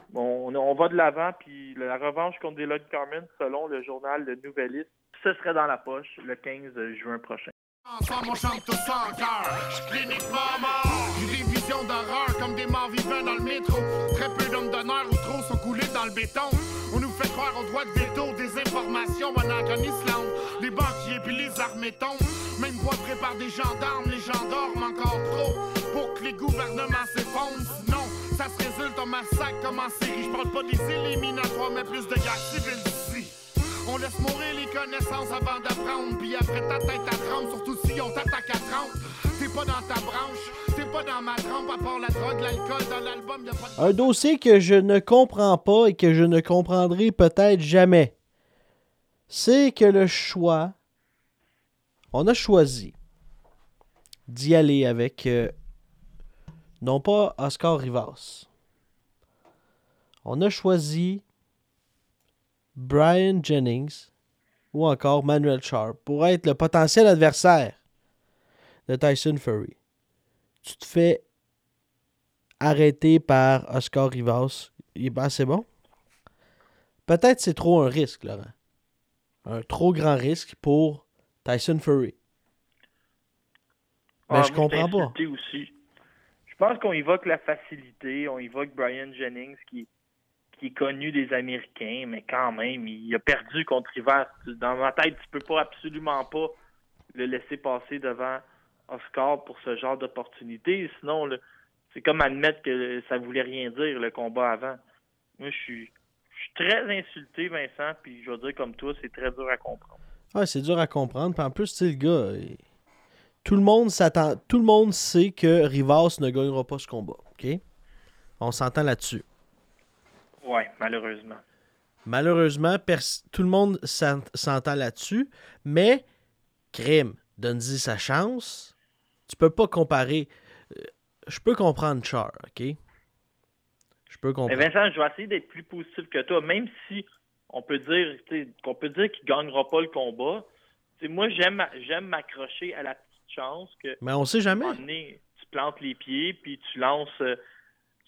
S2: Bon, on, va de l'avant, puis la revanche contre Lloyd Carmen, selon le journal Le Nouvelliste, ce serait dans la poche le 15 juin prochain. Ensemble, on chante tous en cœur. cliniquement mort. J'ai des visions d'horreur comme des morts vivants dans le métro. Très peu d'hommes d'honneur ou trop sont coulés dans le béton. On nous fait croire au droit de veto des informations en Islande. Les banquiers puis les armées tombent. Même bois prépare des gendarmes, les gendarmes encore trop pour que les gouvernements s'effondrent. Non, ça se résulte en massacre comme en série. Je parle pas des éliminatoires, mais plus de guerre civile ici. On laisse mourir les connaissances avant d'apprendre. Puis après ta tête à trempe, surtout si on t'attaque à 30. T'es pas dans ta branche, t'es pas dans ma trempe, à part la drogue, l'alcool, dans l'album, pas de...
S1: Un dossier que je ne comprends pas et que je ne comprendrai peut-être jamais. C'est que le choix. On a choisi d'y aller avec euh, non pas Oscar Rivas. On a choisi Brian Jennings ou encore Manuel Sharp pour être le potentiel adversaire de Tyson Fury. Tu te fais arrêter par Oscar Rivas. Il est assez bon? Peut-être c'est trop un risque, Laurent. Un trop grand risque pour Tyson Fury. Mais ah, je comprends pas.
S2: Aussi. Je pense qu'on évoque la facilité, on évoque Brian Jennings qui, est connu des Américains, mais quand même, il a perdu contre Rivas. Dans ma tête, tu peux pas absolument pas le laisser passer devant Oscar pour ce genre d'opportunité. Sinon, c'est comme admettre que ça voulait rien dire, le combat avant. Moi, je suis, je suis très insulté, Vincent, puis je vais dire comme toi, c'est très dur à comprendre.
S1: Ouais, c'est dur à comprendre. Puis en plus, tu le gars, tout le monde s'attend. Tout le monde sait que Rivas ne gagnera pas ce combat. OK? On s'entend là-dessus.
S2: Ouais, malheureusement.
S1: Malheureusement, tout le monde s'en- s'entend là-dessus. Mais, crime, donne-y sa chance. Tu peux pas comparer. euh, Je peux comprendre Char, OK? Je peux
S2: Mais
S1: comprendre.
S2: Vincent, je vais essayer d'être plus positif que toi, même si on peut dire qu'on peut dire qu'il gagnera pas le combat. Moi, j'aime j'aime m'accrocher à la chance que
S1: Mais on sait jamais.
S2: donné, tu plantes les pieds, puis tu lances, euh,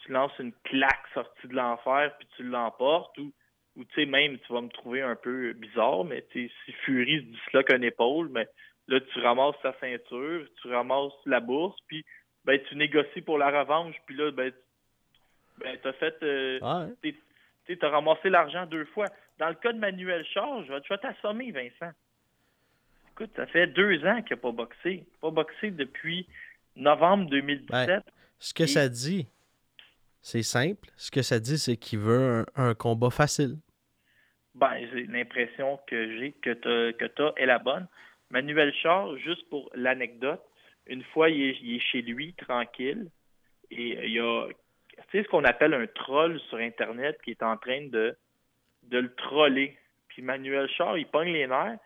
S2: tu lances une claque sortie de l'enfer, puis tu l'emportes, ou, ou tu sais, même, tu vas me trouver un peu bizarre, mais tu si Fury se disloque une épaule, mais là, tu ramasses sa ceinture, tu ramasses la bourse, puis ben, tu négocies pour la revanche, puis là, ben, tu ben, as fait... euh,
S1: Ouais.
S2: tu as ramassé l'argent deux fois. Dans le cas de Manuel vais, je vais t'assommer, Vincent. Écoute, ça fait deux ans qu'il n'a pas boxé. Pas boxé depuis novembre 2017.
S1: Ce que
S2: Et-
S1: ça dit, c'est simple. Ce que ça dit, c'est qu'il veut un, un combat facile.
S2: Ben, j'ai l'impression que j'ai que tu que t'as est la bonne. Manuel Charles, juste pour l'anecdote, une fois, il est, il est chez lui, tranquille, et il y a, tu sais, ce qu'on appelle un troll sur Internet qui est en train de, de le troller. Puis Manuel Charles, il pogne les nerfs,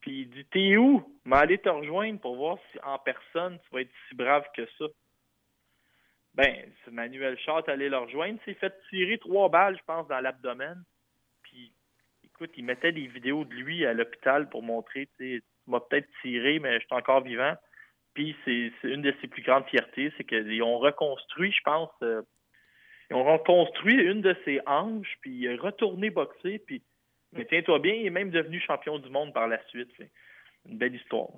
S2: puis il dit T'es où? Mais aller te rejoindre pour voir si en personne tu vas être si brave que ça. Ben, Manuel Charles est allé le rejoindre, il s'est fait tirer trois balles, je pense, dans l'abdomen. Puis écoute, il mettait des vidéos de lui à l'hôpital pour montrer, tu m'as peut-être tiré, mais je suis encore vivant. Puis c'est c'est une de ses plus grandes fiertés, c'est qu'ils ont reconstruit, je pense, euh, ils ont reconstruit une de ses hanches, puis il est retourné boxer, puis mais tiens-toi bien, il est même devenu champion du monde par la suite. Une belle histoire.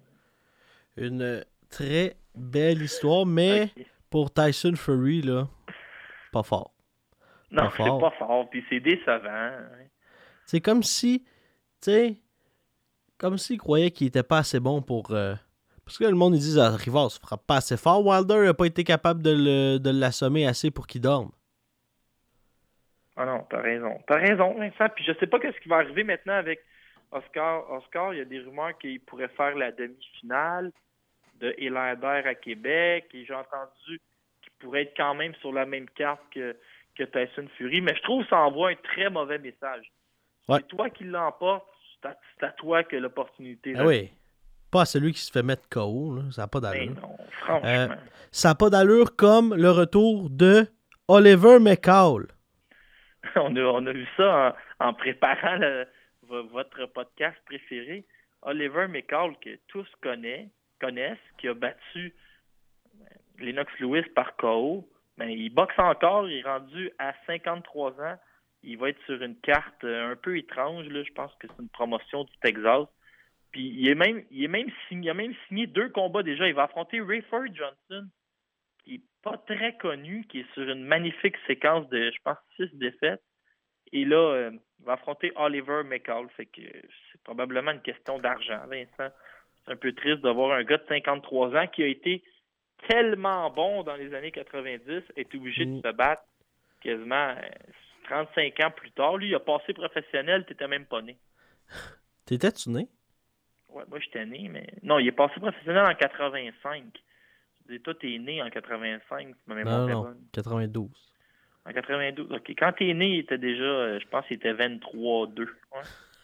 S1: Une très belle histoire, mais pour Tyson Fury, là, pas fort.
S2: Non, c'est pas fort, puis c'est décevant. hein.
S1: C'est comme si, tu sais, comme s'il croyait qu'il était pas assez bon pour. euh, Parce que le monde, ils disent, ah, Rivas frappe pas assez fort. Wilder n'a pas été capable de le- de l'assommer assez pour qu'il dorme.
S2: Ah non, t'as raison. T'as raison, Vincent. Puis je sais pas qu'est-ce qui va arriver maintenant avec Oscar. Oscar, il y a des rumeurs qu'il pourrait faire la demi-finale de Helander à Québec. Et j'ai entendu qu'il pourrait être quand même sur la même carte que, que Tyson Fury. Mais je trouve que ça envoie un très mauvais message.
S1: Ouais.
S2: C'est toi qui l'emporte. C'est à, toi que l'opportunité.
S1: Ah oui. Pas à celui qui se fait mettre KO, là. ça n'a pas d'allure.
S2: non, franchement.
S1: Euh, Ça n'a pas d'allure comme le retour de Oliver McCall. [laughs]
S2: on, a, vu ça en, préparant votre podcast préféré. Oliver McCall, que tous connaissent, qui a battu euh, Lennox Lewis par KO. Ben, il boxe encore, il est rendu à 53 ans. Il va être sur une carte euh, un peu étrange. Je pense que c'est une promotion du Texas. Puis il est même, il a même signé deux combats déjà. Il va affronter Rayford Johnson, qui est pas très connu, qui est sur une magnifique séquence de, je pense, six défaites. Et là, euh, il va affronter Oliver McCall. Fait que c'est probablement une question d'argent, Vincent. C'est un peu triste de voir un gars de 53 ans qui a été tellement bon dans les années 90 est obligé de
S1: Mm.
S2: se battre quasiment euh, 35 ans plus tard. Lui, il a passé professionnel, t'étais même pas né.
S1: T'étais-tu né?
S2: Ouais, moi, j'étais né, mais. Non, il est passé professionnel en 85. Dis, toi, t'es né en 85, si ma mémoire
S1: Non, non,
S2: bonne.
S1: 92.
S2: En 92. OK. Quand t'es né, il était déjà, euh, je pense qu'il était 23-2. Ouais.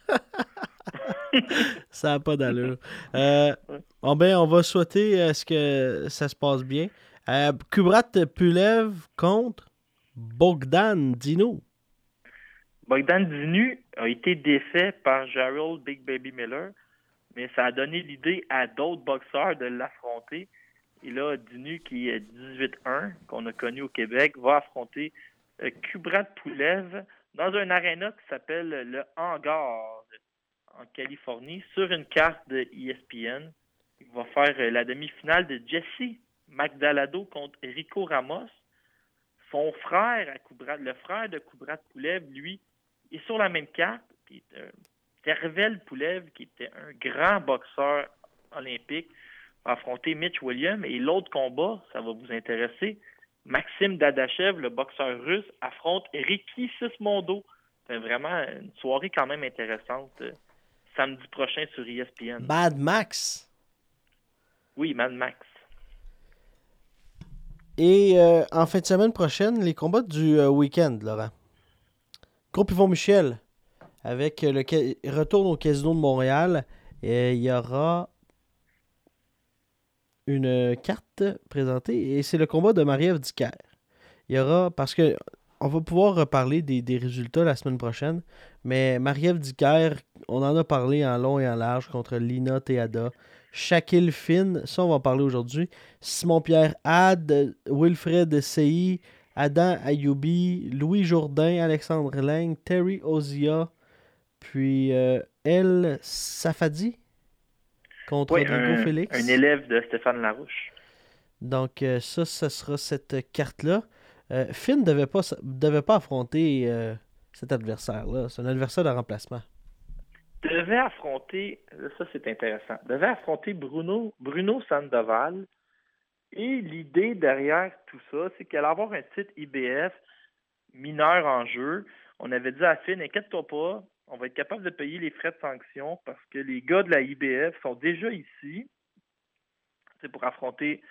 S2: [laughs]
S1: Ça n'a pas d'allure. [laughs] Euh, bon ben, on va souhaiter à ce que ça se passe bien. Euh, Kubrat Pulev contre Bogdan Dino.
S2: Bogdan Dinu a été défait par Gerald Big Baby Miller, mais ça a donné l'idée à d'autres boxeurs de l'affronter. Et là, Dinu, qui est 18-1, qu'on a connu au Québec, va affronter euh, Kubrat Pulev dans un aréna qui s'appelle le Hangar en Californie, sur une carte de ESPN. Il va faire euh, la demi-finale de Jesse Magdalado contre Rico Ramos. Son frère, le frère de Kubrat Pulev, lui, est sur la même carte. Puis, euh, Tervel Pulev, qui était un grand boxeur olympique, affronter Mitch Williams. Et l'autre combat, ça va vous intéresser, Maxime Dadachev, le boxeur russe, affronte Ricky Sismondo. C'est vraiment une soirée quand même intéressante euh, samedi prochain sur ESPN.
S1: Mad Max.
S2: Oui, Mad Max.
S1: Et euh, en fin de semaine prochaine, les combats du euh, week-end, Laurent. Groupe Yvon Michel, avec le retour au Casino de Montréal. Et il y aura une carte présentée et c'est le combat de Marie-Ève Il y aura, parce que on va pouvoir reparler des, résultats la semaine prochaine, mais Marie-Ève on en a parlé en long et en large contre Lina Teada. Shaquille Finn, ça on va en parler aujourd'hui. Simon-Pierre Had, Wilfred Sey, Adam Ayoubi, Louis Jourdain, Alexandre Lang, Terry Ozia, puis euh, El Safadi contre
S2: un,
S1: Félix.
S2: Un élève de Stéphane Larouche.
S1: Donc euh, ça, ce sera cette carte-là. Euh, Finn ne devait pas, devait pas affronter euh, cet adversaire-là. C'est un adversaire de remplacement.
S2: Devait affronter, ça c'est intéressant, devait affronter Bruno, Bruno Sandoval. Et l'idée derrière tout ça, c'est qu'elle allait avoir un titre IBF mineur en jeu. On avait dit à Finn, inquiète-toi pas, on va être capable de payer les frais de sanction parce que les gars de la IBF sont déjà ici. C'est pour affronter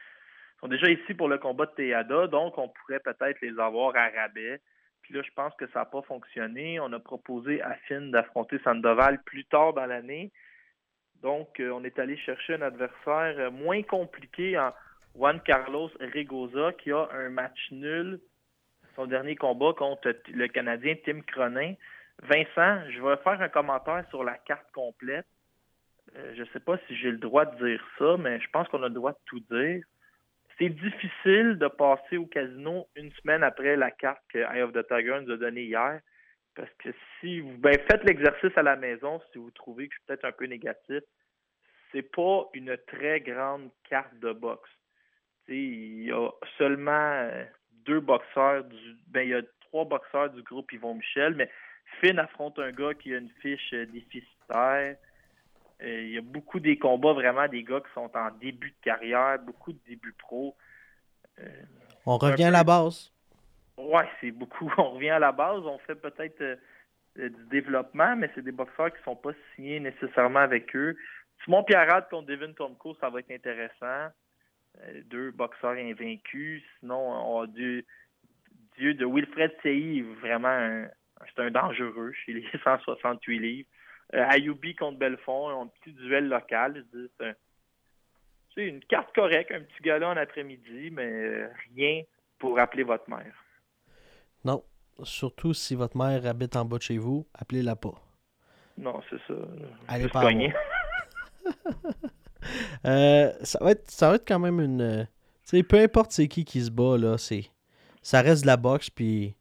S2: sont déjà ici pour le combat de Théada, donc on pourrait peut-être les avoir à rabais. Puis là, je pense que ça n'a pas fonctionné. On a proposé à Finn d'affronter Sandoval plus tard dans l'année. Donc, euh, on est allé chercher un adversaire euh, moins compliqué en Juan Carlos Regoza, qui a un match nul, son dernier combat contre le Canadien Tim Cronin. Vincent, je vais faire un commentaire sur la carte complète. Euh, je ne sais pas si j'ai le droit de dire ça, mais je pense qu'on a le droit de tout dire c'est difficile de passer au casino une semaine après la carte que Eye of the Tiger nous a donnée hier. Parce que si vous ben, faites l'exercice à la maison, si vous trouvez que je suis peut-être un peu négatif, c'est pas une très grande carte de boxe. il y a seulement euh, deux boxeurs du ben il y a trois boxeurs du groupe Yvon Michel, mais Finn affronte un gars qui a une fiche euh, déficitaire. Euh, il y a beaucoup des combats vraiment des gars qui sont en début de carrière, beaucoup de débuts pro.
S1: Euh, on revient à la base.
S2: Oui, c'est beaucoup. [laughs] On revient à la base. On fait peut-être du développement, mais c'est des boxeurs qui ne sont pas signés nécessairement avec eux. Simon Pierrat contre Devin Tomko, ça va être intéressant. deux boxeurs invaincus. Sinon, on a du Dieu de Wilfred Sey, vraiment c'est un dangereux chez les [laughs] 168 livres. Euh, Ayoubi contre Belfond, un petit duel local. C'est une carte correcte, un petit gala en après-midi, mais euh, rien pour appeler votre mère.
S1: Non, surtout si votre mère habite en bas de chez vous, appelez-la pas.
S2: Non, c'est ça.
S1: Allez pas [laughs] euh, ça, va être, ça va être quand même une. sais, peu importe c'est qui qui se bat, là, c'est, ça reste de la boxe, puis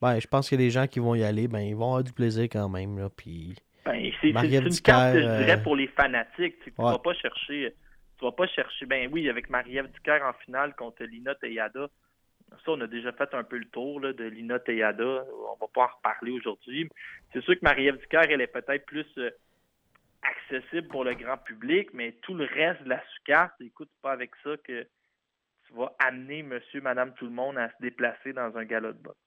S1: ben, je pense que les gens qui vont y aller, ben, ils vont avoir du plaisir quand même, là, puis
S2: ben, c'est une carte, je dirais, euh, pour les fanatiques. Tu ne vas pas chercher. Tu vas pas chercher. Ben oui, avec Marie-Ève Ducaire en finale contre Lina Teyada. Ça, on a déjà fait un peu le tour de Lina Teyada. On va pas en reparler aujourd'hui. C'est sûr que Marie-Ève Ducaire, elle est peut-être plus euh, accessible pour le grand public, mais tout le reste de la sous-carte, écoute, pas avec ça que tu vas amener monsieur, madame, tout le monde à se déplacer dans un galop de boxe.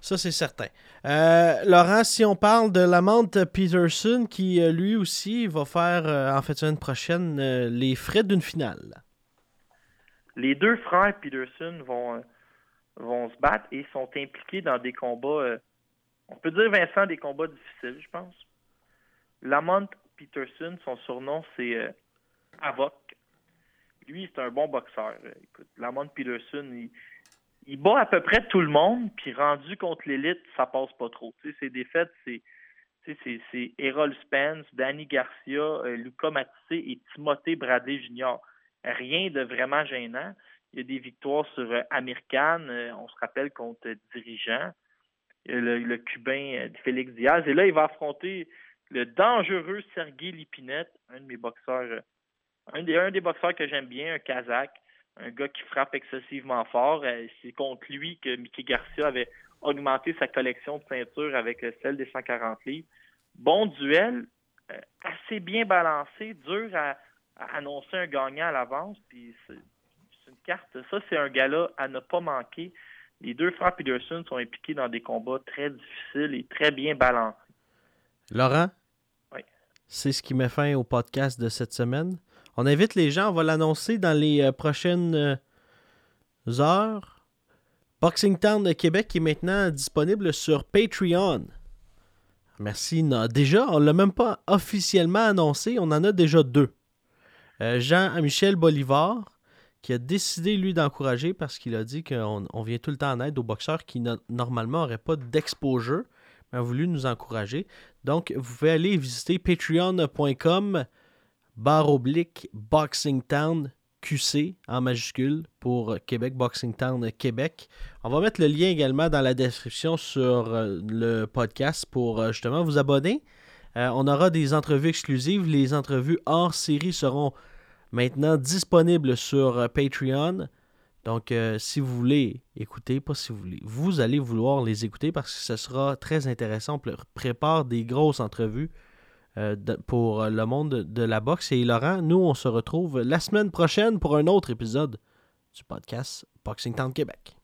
S1: Ça, c'est certain. Euh, Laurent, si on parle de l'amante Peterson, qui euh, lui aussi va faire euh, en fait semaine prochaine les frais d'une finale.
S2: Les deux frères Peterson vont, se battre et sont impliqués dans des combats, on peut dire, Vincent, des combats difficiles, je pense. Lamont Peterson, son surnom, c'est Avoc. Lui, c'est un bon boxeur. Lamont Peterson, il il bat à peu près tout le monde, puis rendu contre l'élite, ça passe pas trop. Tu sais, ses défaites, c'est c'est Errol Spence, Danny Garcia, euh, Luca Matisse et Timothée Bradley Jr. Rien de vraiment gênant. Il y a des victoires sur euh, euh on se rappelle contre Dirigeant, le, le Cubain euh, Félix Diaz. Et là, il va affronter le dangereux Sergei Lipinette, un de mes boxeurs, un des, un des boxeurs que j'aime bien, un Kazakh un gars qui frappe excessivement fort. Euh, c'est contre lui que Mickey Garcia avait augmenté sa collection de ceintures avec euh, celle des 140 livres. Bon duel, euh, assez bien balancé, dur à, à annoncer un gagnant à l'avance. Puis c'est c'est une carte. Ça, c'est un gala à ne pas manquer. Les deux frères Peterson sont impliqués dans des combats très difficiles et très bien balancés.
S1: Laurent?
S2: Oui.
S1: C'est ce qui met fin au podcast de cette semaine. On invite les gens, on va l'annoncer dans les euh, prochaines euh, heures. Boxing Town de Québec est maintenant disponible sur Patreon. Merci. Non, déjà, on ne l'a même pas officiellement annoncé. On en a déjà deux. Euh, Jean-Michel Bolivar, qui a décidé, lui, d'encourager parce qu'il a dit qu'on on vient tout le temps en aide aux boxeurs qui no- normalement n'auraient pas d'exposure, mais a voulu nous encourager. Donc, vous pouvez aller visiter patreon.com barre oblique Boxing Town QC en majuscule pour Québec Boxing Town Québec. On va mettre le lien également dans la description sur euh, le podcast pour euh, justement vous abonner. Euh, on aura des entrevues exclusives. Les entrevues hors série seront maintenant disponibles sur Patreon. Donc, si vous voulez écouter, pas si vous voulez, vous allez vouloir les écouter parce que ce sera très intéressant. On pr- prépare des grosses entrevues de- pour euh, le monde de, de la boxe. Et Laurent, nous, on se retrouve la semaine prochaine pour un autre épisode du podcast Boxing Town Québec.